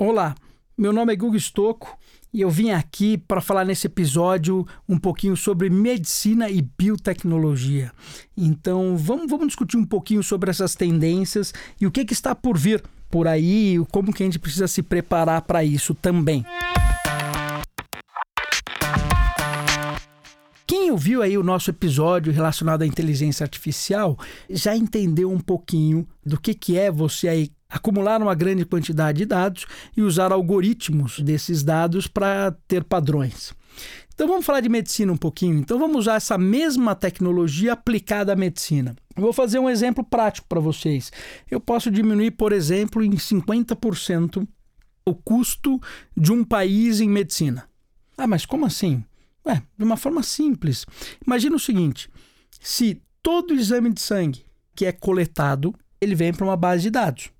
Olá, meu nome é Gugu Stocco e eu vim aqui para falar nesse episódio um pouquinho sobre medicina e biotecnologia. Então vamos, vamos discutir um pouquinho sobre essas tendências e o que, que está por vir por aí como que a gente precisa se preparar para isso também. Quem ouviu aí o nosso episódio relacionado à inteligência artificial já entendeu um pouquinho do que, que é você aí acumular uma grande quantidade de dados e usar algoritmos desses dados para ter padrões. Então vamos falar de medicina um pouquinho. Então vamos usar essa mesma tecnologia aplicada à medicina. Eu vou fazer um exemplo prático para vocês. Eu posso diminuir, por exemplo, em 50% o custo de um país em medicina. Ah, mas como assim? Ué, de uma forma simples. Imagina o seguinte: se todo exame de sangue que é coletado, ele vem para uma base de dados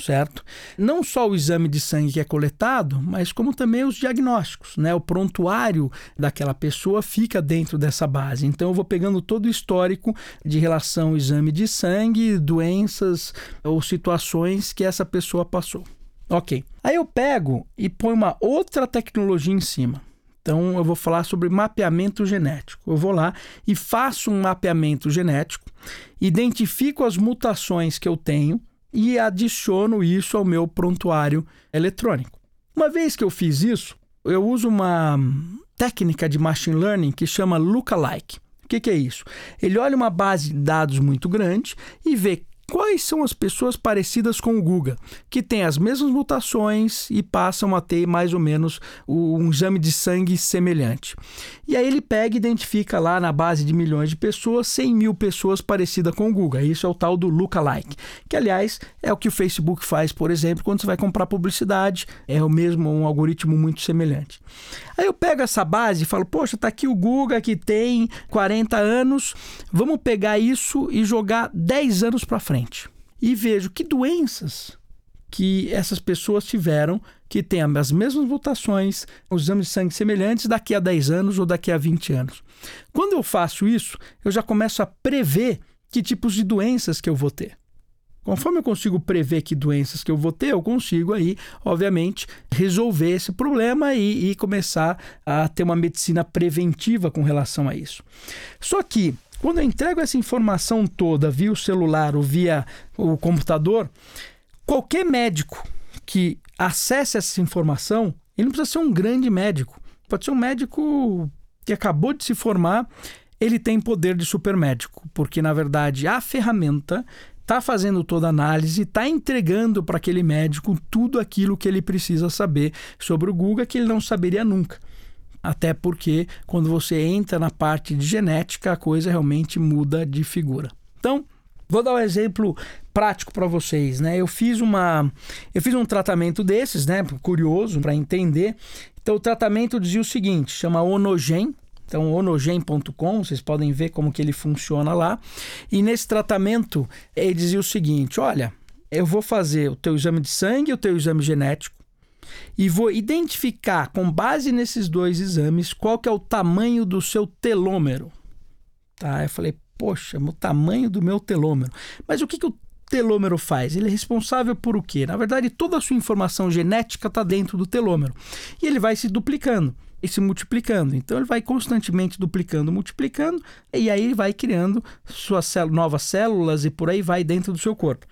certo? Não só o exame de sangue que é coletado, mas como também os diagnósticos, né? O prontuário daquela pessoa fica dentro dessa base. Então eu vou pegando todo o histórico de relação ao exame de sangue, doenças ou situações que essa pessoa passou. OK. Aí eu pego e ponho uma outra tecnologia em cima. Então eu vou falar sobre mapeamento genético. Eu vou lá e faço um mapeamento genético, identifico as mutações que eu tenho e adiciono isso ao meu prontuário eletrônico. Uma vez que eu fiz isso, eu uso uma técnica de machine learning que chama lookalike. O que, que, é isso? Ele olha uma base de dados muito grande e vê Quais são as pessoas parecidas com o Guga, que têm as mesmas mutações e passam a ter mais ou menos um exame de sangue semelhante? E aí ele pega e identifica lá na base de milhões de pessoas 100 mil pessoas parecidas com o Guga. Isso é o tal do lookalike, que aliás é o que o Facebook faz, por exemplo, quando você vai comprar publicidade, é o mesmo um algoritmo muito semelhante. Aí eu pego essa base e falo, poxa, tá aqui o Guga que tem 40 anos, vamos pegar isso e jogar 10 anos para frente frente e vejo que doenças que essas pessoas tiveram que têm as mesmas mutações, os exames de sangue semelhantes daqui a 10 anos ou daqui a 20 anos. Quando eu faço isso, eu já começo a prever que tipos de doenças que eu vou ter. Conforme eu consigo prever que doenças que eu vou ter, eu consigo aí, obviamente, resolver esse problema e, e começar a ter uma medicina preventiva com relação a isso. Só que quando eu entrego essa informação toda via o celular ou via o computador, qualquer médico que acesse essa informação, ele não precisa ser um grande médico. Pode ser um médico que acabou de se formar, ele tem poder de supermédico, porque na verdade a ferramenta está fazendo toda a análise, está entregando para aquele médico tudo aquilo que ele precisa saber sobre o Guga que ele não saberia nunca até porque quando você entra na parte de genética, a coisa realmente muda de figura. Então, vou dar um exemplo prático para vocês, né? Eu fiz uma eu fiz um tratamento desses, né, curioso para entender. Então, o tratamento dizia o seguinte, chama Onogen, então, onogen.com, vocês podem ver como que ele funciona lá. E nesse tratamento, ele dizia o seguinte: olha, eu vou fazer o teu exame de sangue, o teu exame genético, e vou identificar, com base nesses dois exames, qual que é o tamanho do seu telômero. Tá? Eu falei, poxa, o tamanho do meu telômero. Mas o que, que o telômero faz? Ele é responsável por o quê? Na verdade, toda a sua informação genética está dentro do telômero. E ele vai se duplicando e se multiplicando. Então ele vai constantemente duplicando, multiplicando, e aí vai criando suas novas células e por aí vai dentro do seu corpo.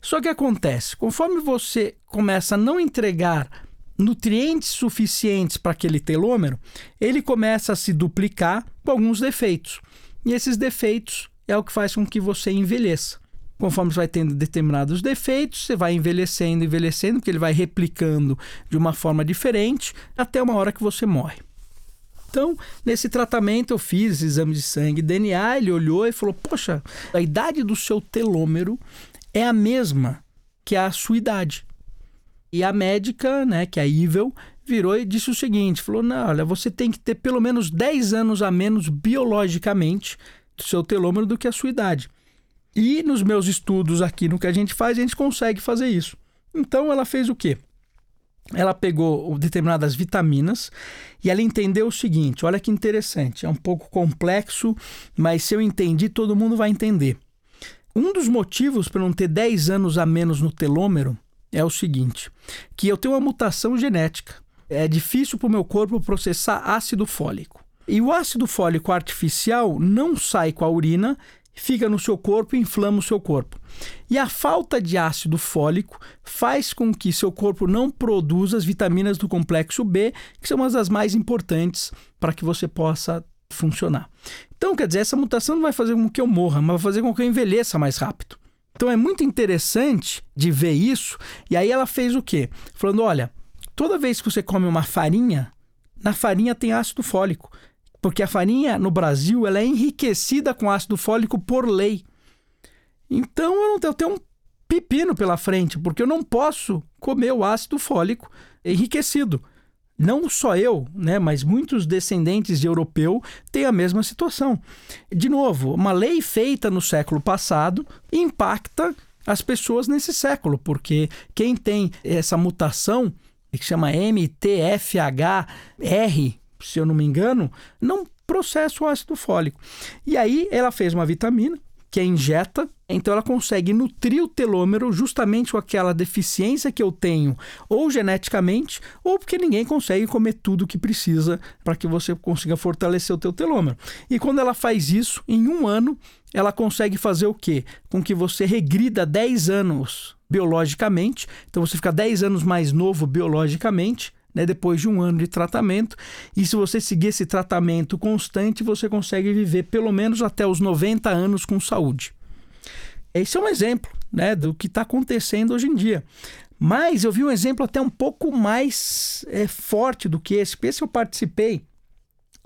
Só que acontece, conforme você começa a não entregar nutrientes suficientes para aquele telômero, ele começa a se duplicar com alguns defeitos. E esses defeitos é o que faz com que você envelheça. Conforme você vai tendo determinados defeitos, você vai envelhecendo, envelhecendo, porque ele vai replicando de uma forma diferente até uma hora que você morre. Então, nesse tratamento, eu fiz exame de sangue DNA. Ele olhou e falou: Poxa, a idade do seu telômero é a mesma que a sua idade. E a médica, né, que é a Evil, virou e disse o seguinte: falou, não, olha, você tem que ter pelo menos 10 anos a menos biologicamente do seu telômero do que a sua idade. E nos meus estudos aqui, no que a gente faz, a gente consegue fazer isso. Então ela fez o quê? Ela pegou determinadas vitaminas e ela entendeu o seguinte: olha que interessante, é um pouco complexo, mas se eu entendi, todo mundo vai entender. Um dos motivos para não ter 10 anos a menos no telômero é o seguinte: que eu tenho uma mutação genética. É difícil para o meu corpo processar ácido fólico. E o ácido fólico artificial não sai com a urina, fica no seu corpo e inflama o seu corpo. E a falta de ácido fólico faz com que seu corpo não produza as vitaminas do complexo B, que são uma das mais importantes para que você possa funcionar. Então, quer dizer, essa mutação não vai fazer com que eu morra, mas vai fazer com que eu envelheça mais rápido. Então é muito interessante de ver isso. E aí ela fez o quê? Falando: olha, toda vez que você come uma farinha, na farinha tem ácido fólico. Porque a farinha no Brasil ela é enriquecida com ácido fólico por lei. Então eu, não tenho, eu tenho um pepino pela frente, porque eu não posso comer o ácido fólico enriquecido. Não só eu, né, mas muitos descendentes de europeu têm a mesma situação. De novo, uma lei feita no século passado impacta as pessoas nesse século, porque quem tem essa mutação, que chama MTFHR, se eu não me engano, não processa o ácido fólico. E aí ela fez uma vitamina que é injeta, então ela consegue nutrir o telômero justamente com aquela deficiência que eu tenho, ou geneticamente, ou porque ninguém consegue comer tudo que precisa para que você consiga fortalecer o teu telômero. E quando ela faz isso, em um ano, ela consegue fazer o quê? Com que você regrida 10 anos biologicamente, então você fica 10 anos mais novo biologicamente, né, depois de um ano de tratamento. E se você seguir esse tratamento constante, você consegue viver pelo menos até os 90 anos com saúde. Esse é um exemplo né, do que está acontecendo hoje em dia. Mas eu vi um exemplo até um pouco mais é, forte do que esse, porque esse eu participei.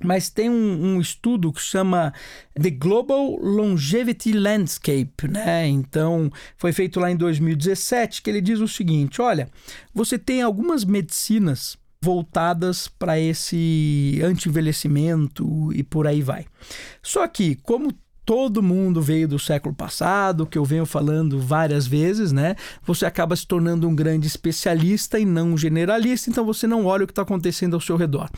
Mas tem um, um, estudo que chama The Global Longevity Landscape, né? Então, foi feito lá em 2017, que ele diz o seguinte: olha, você tem algumas medicinas voltadas para esse anti-envelhecimento e por aí vai. Só que, como todo mundo veio do século passado, que eu venho falando várias vezes, né? Você acaba se tornando um grande especialista e não um generalista, então você não olha o que está acontecendo ao seu redor.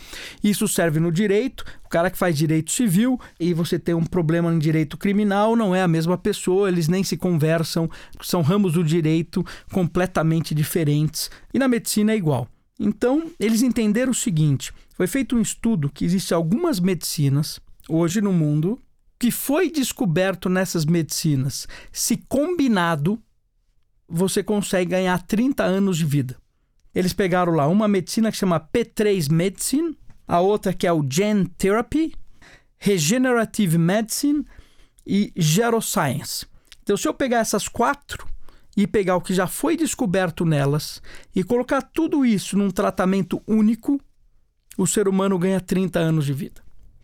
Isso serve no direito, o cara que faz direito civil e você tem um problema no direito criminal, não é a mesma pessoa, eles nem se conversam, são ramos do direito completamente diferentes. E na medicina é igual. Então, eles entenderam o seguinte: foi feito um estudo que existem algumas medicinas hoje no mundo que foi descoberto nessas medicinas, se combinado, você consegue ganhar 30 anos de vida. Eles pegaram lá uma medicina que chama P3 Medicine, a outra que é o Gen Therapy, Regenerative Medicine e Geroscience. Então, se eu pegar essas quatro e pegar o que já foi descoberto nelas e colocar tudo isso num tratamento único, o ser humano ganha 30 anos de vida.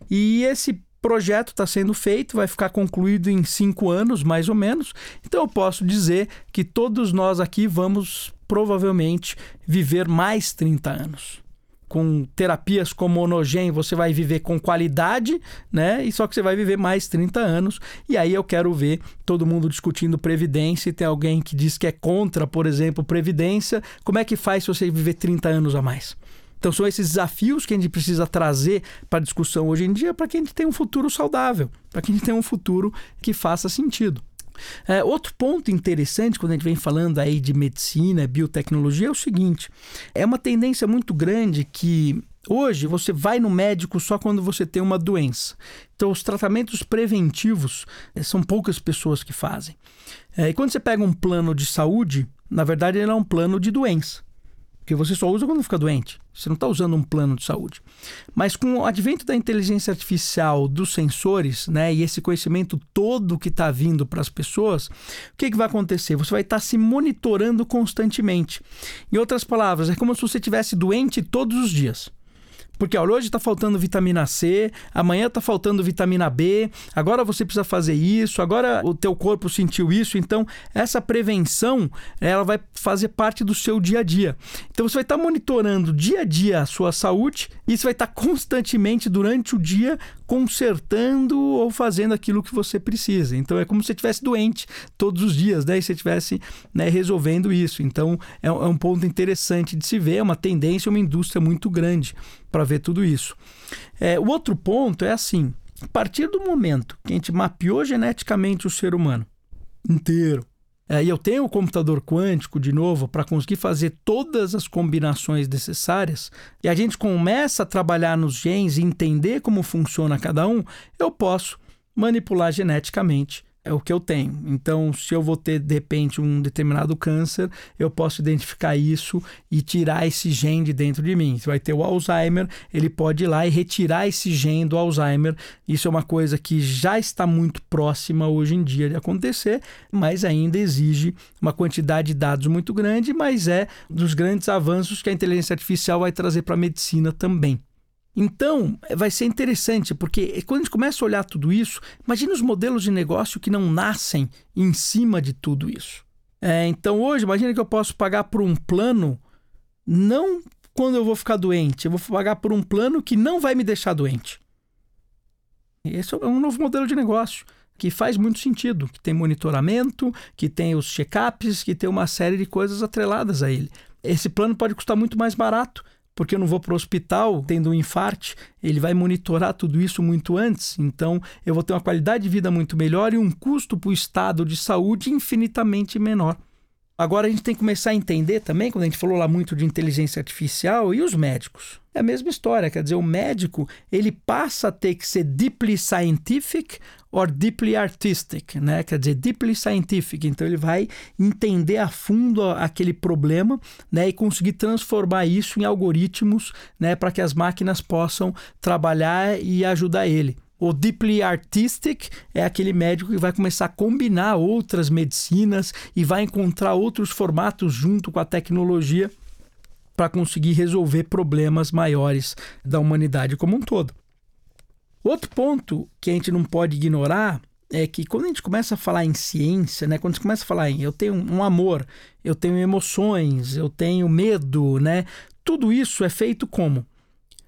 E esse projeto está sendo feito, vai ficar concluído em cinco anos, mais ou menos. Então eu posso dizer que todos nós aqui vamos provavelmente viver mais 30 anos. Com terapias como Onogen, você vai viver com qualidade, né? E só que você vai viver mais 30 anos. E aí eu quero ver todo mundo discutindo previdência e tem alguém que diz que é contra, por exemplo, previdência. Como é que faz se você viver 30 anos a mais? Então, são esses desafios que a gente precisa trazer para a discussão hoje em dia para que a gente tenha um futuro saudável, para que a gente tenha um futuro que faça sentido. É, outro ponto interessante quando a gente vem falando aí de medicina, biotecnologia, é o seguinte: é uma tendência muito grande que hoje você vai no médico só quando você tem uma doença. Então, os tratamentos preventivos é, são poucas pessoas que fazem. É, e quando você pega um plano de saúde, na verdade, ele é um plano de doença que você só usa quando fica doente. Você não está usando um plano de saúde. Mas com o advento da inteligência artificial, dos sensores, né, e esse conhecimento todo que está vindo para as pessoas, o que, que vai acontecer? Você vai estar tá se monitorando constantemente. Em outras palavras, é como se você estivesse doente todos os dias. Porque hoje está faltando vitamina C, amanhã está faltando vitamina B, agora você precisa fazer isso, agora o teu corpo sentiu isso, então essa prevenção ela vai fazer parte do seu dia a dia. Então você vai estar tá monitorando dia a dia a sua saúde e você vai estar tá constantemente durante o dia consertando ou fazendo aquilo que você precisa. Então é como se você estivesse doente todos os dias, né? E você estivesse né, resolvendo isso. Então é, é um ponto interessante de se ver, é uma tendência, uma indústria muito grande para ver tudo isso. É, o outro ponto é assim: a partir do momento que a gente mapeou geneticamente o ser humano inteiro, É, e eu tenho o computador quântico de novo para conseguir fazer todas as combinações necessárias, e a gente começa a trabalhar nos genes e entender como funciona cada um, eu posso manipular geneticamente é o que eu tenho. Então, se eu vou ter de repente um determinado câncer, eu posso identificar isso e tirar esse gene de dentro de mim. Se vai ter o Alzheimer, ele pode ir lá e retirar esse gene do Alzheimer. Isso é uma coisa que já está muito próxima hoje em dia de acontecer, mas ainda exige uma quantidade de dados muito grande, mas é dos grandes avanços que a inteligência artificial vai trazer para a medicina também. Então, vai ser interessante, porque quando a gente começa a olhar tudo isso, imagine os modelos de negócio que não nascem em cima de tudo isso. É, então, hoje, imagine que eu posso pagar por um plano, não quando eu vou ficar doente, eu vou pagar por um plano que não vai me deixar doente. Esse é um novo modelo de negócio que faz muito sentido, que tem monitoramento, que tem os check-ups, que tem uma série de coisas atreladas a ele. Esse plano pode custar muito mais barato, porque eu não vou para o hospital tendo um infarte, ele vai monitorar tudo isso muito antes. Então, eu vou ter uma qualidade de vida muito melhor e um custo para o estado de saúde infinitamente menor. Agora a gente tem que começar a entender também, quando a gente falou lá muito de inteligência artificial e os médicos. É a mesma história, quer dizer, o médico ele passa a ter que ser deeply scientific or deeply artistic, né? Quer dizer, deeply scientific. Então ele vai entender a fundo aquele problema, né, e conseguir transformar isso em algoritmos, né, para que as máquinas possam trabalhar e ajudar ele. O deeply artistic é aquele médico que vai começar a combinar outras medicinas e vai encontrar outros formatos junto com a tecnologia para conseguir resolver problemas maiores da humanidade como um todo. Outro ponto que a gente não pode ignorar é que quando a gente começa a falar em ciência, né, quando a gente começa a falar em eu tenho um amor, eu tenho emoções, eu tenho medo, né, tudo isso é feito como?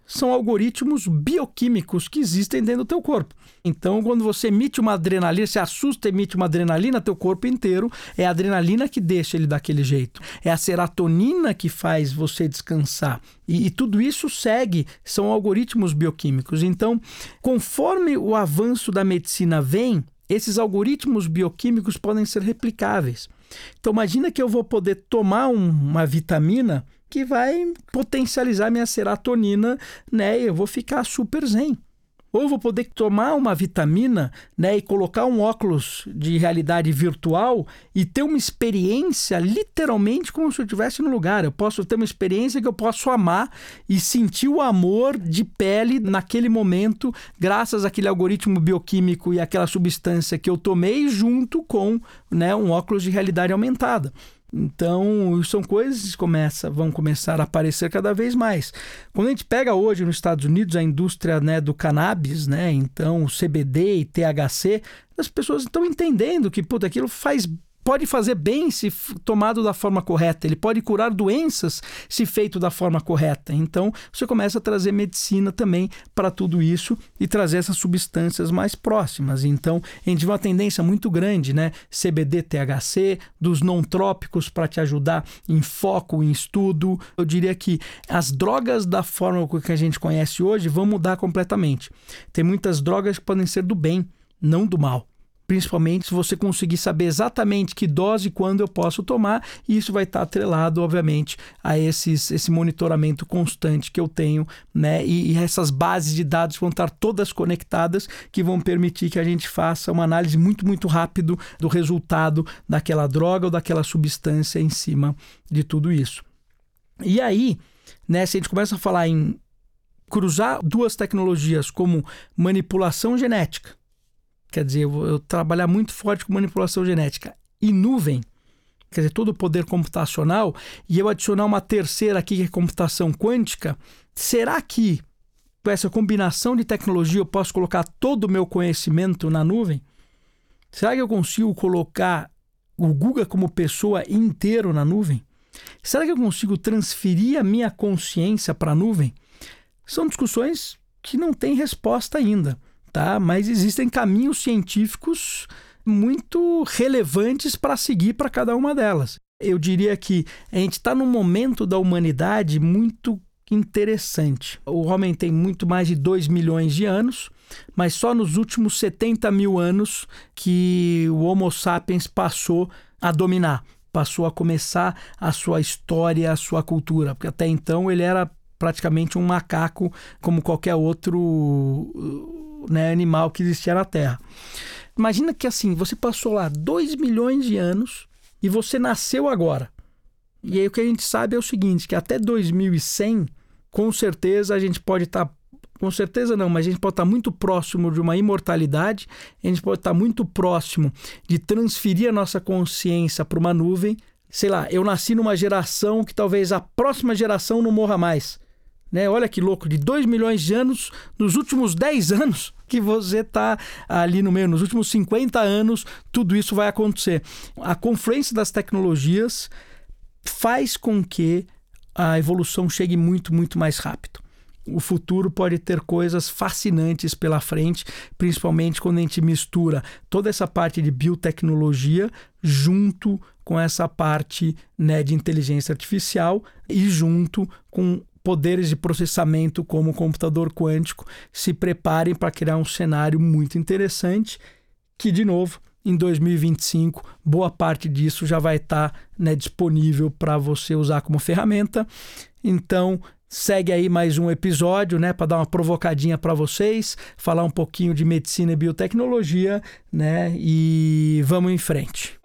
São algoritmos bioquímicos que existem dentro do teu corpo. Então, quando você emite uma adrenalina, se assusta, emite uma adrenalina, teu corpo inteiro, é a adrenalina que deixa ele daquele jeito. É a serotonina que faz você descansar. E, e tudo isso segue, são algoritmos bioquímicos. Então, conforme o avanço da medicina vem, esses algoritmos bioquímicos podem ser replicáveis. Então, imagina que eu vou poder tomar um, uma vitamina que vai potencializar minha serotonina, né? Eu vou ficar super zen. Ou vou poder tomar uma vitamina, né, e colocar um óculos de realidade virtual e ter uma experiência literalmente como se eu estivesse no lugar. Eu posso ter uma experiência que eu posso amar e sentir o amor de pele naquele momento, graças àquele algoritmo bioquímico e aquela substância que eu tomei junto com, né, um óculos de realidade aumentada. Então, são coisas que começa, vão começar a aparecer cada vez mais. Quando a gente pega hoje nos Estados Unidos a indústria né, do cannabis, né, então CBD e THC, as pessoas estão entendendo que puta, aquilo faz pode fazer bem se tomado da forma correta, ele pode curar doenças se feito da forma correta. Então, você começa a trazer medicina também para tudo isso e trazer essas substâncias mais próximas. Então, a gente vê uma tendência muito grande, né? CBD, THC, dos não trópicos para te ajudar em foco, em estudo. Eu diria que as drogas da forma que a gente conhece hoje vão mudar completamente. Tem muitas drogas que podem ser do bem, não do mal principalmente se você conseguir saber exatamente que dose e quando eu posso tomar, e isso vai estar atrelado, obviamente, a esses, esse monitoramento constante que eu tenho, né? E, e, essas bases de dados vão estar todas conectadas, que vão permitir que a gente faça uma análise muito, muito rápido do resultado daquela droga ou daquela substância em cima de tudo isso. E aí, né, se a gente começa a falar em cruzar duas tecnologias como manipulação genética, Quer dizer, eu eu trabalhar muito forte com manipulação genética. E nuvem, quer dizer, todo o poder computacional, e eu adicionar uma terceira aqui, que é computação quântica, será que com essa combinação de tecnologia eu posso colocar todo o meu conhecimento na nuvem? Será que eu consigo colocar o Guga como pessoa inteiro na nuvem? Será que eu consigo transferir a minha consciência para a nuvem? São discussões que não têm resposta ainda tá? Mas existem caminhos científicos muito relevantes para seguir para cada uma delas. Eu diria que a gente está num momento da humanidade muito interessante. O homem tem muito mais de 2 milhões de anos, mas só nos últimos 70 mil anos que o Homo sapiens passou a dominar, passou a começar a sua história, a sua cultura, porque até então ele era praticamente um macaco como qualquer outro né, animal que existia na Terra. Imagina que assim, você passou lá 2 milhões de anos e você nasceu agora. E aí o que a gente sabe é o seguinte, que até 2100, com certeza a gente pode estar tá com certeza não, mas a gente pode estar muito próximo de uma imortalidade, a gente pode estar muito próximo de transferir a nossa consciência para uma nuvem. Sei lá, eu nasci numa geração que talvez a próxima geração não morra mais. Né? Olha que louco, de 2 milhões de anos, nos últimos 10 anos que você está ali no meio, nos últimos 50 anos, tudo isso vai acontecer. A confluência das tecnologias faz com que a evolução chegue muito, muito mais rápido o futuro pode ter coisas fascinantes pela frente, principalmente quando a gente mistura toda essa parte de biotecnologia junto com essa parte né, de inteligência artificial e junto com poderes de processamento como o computador quântico. Se preparem para criar um cenário muito interessante que, de novo, em 2025, boa parte disso já vai estar tá, né, disponível para você usar como ferramenta. Então, segue aí mais um episódio, né, para dar uma provocadinha para vocês, falar um pouquinho de medicina e biotecnologia, né? E vamos em frente.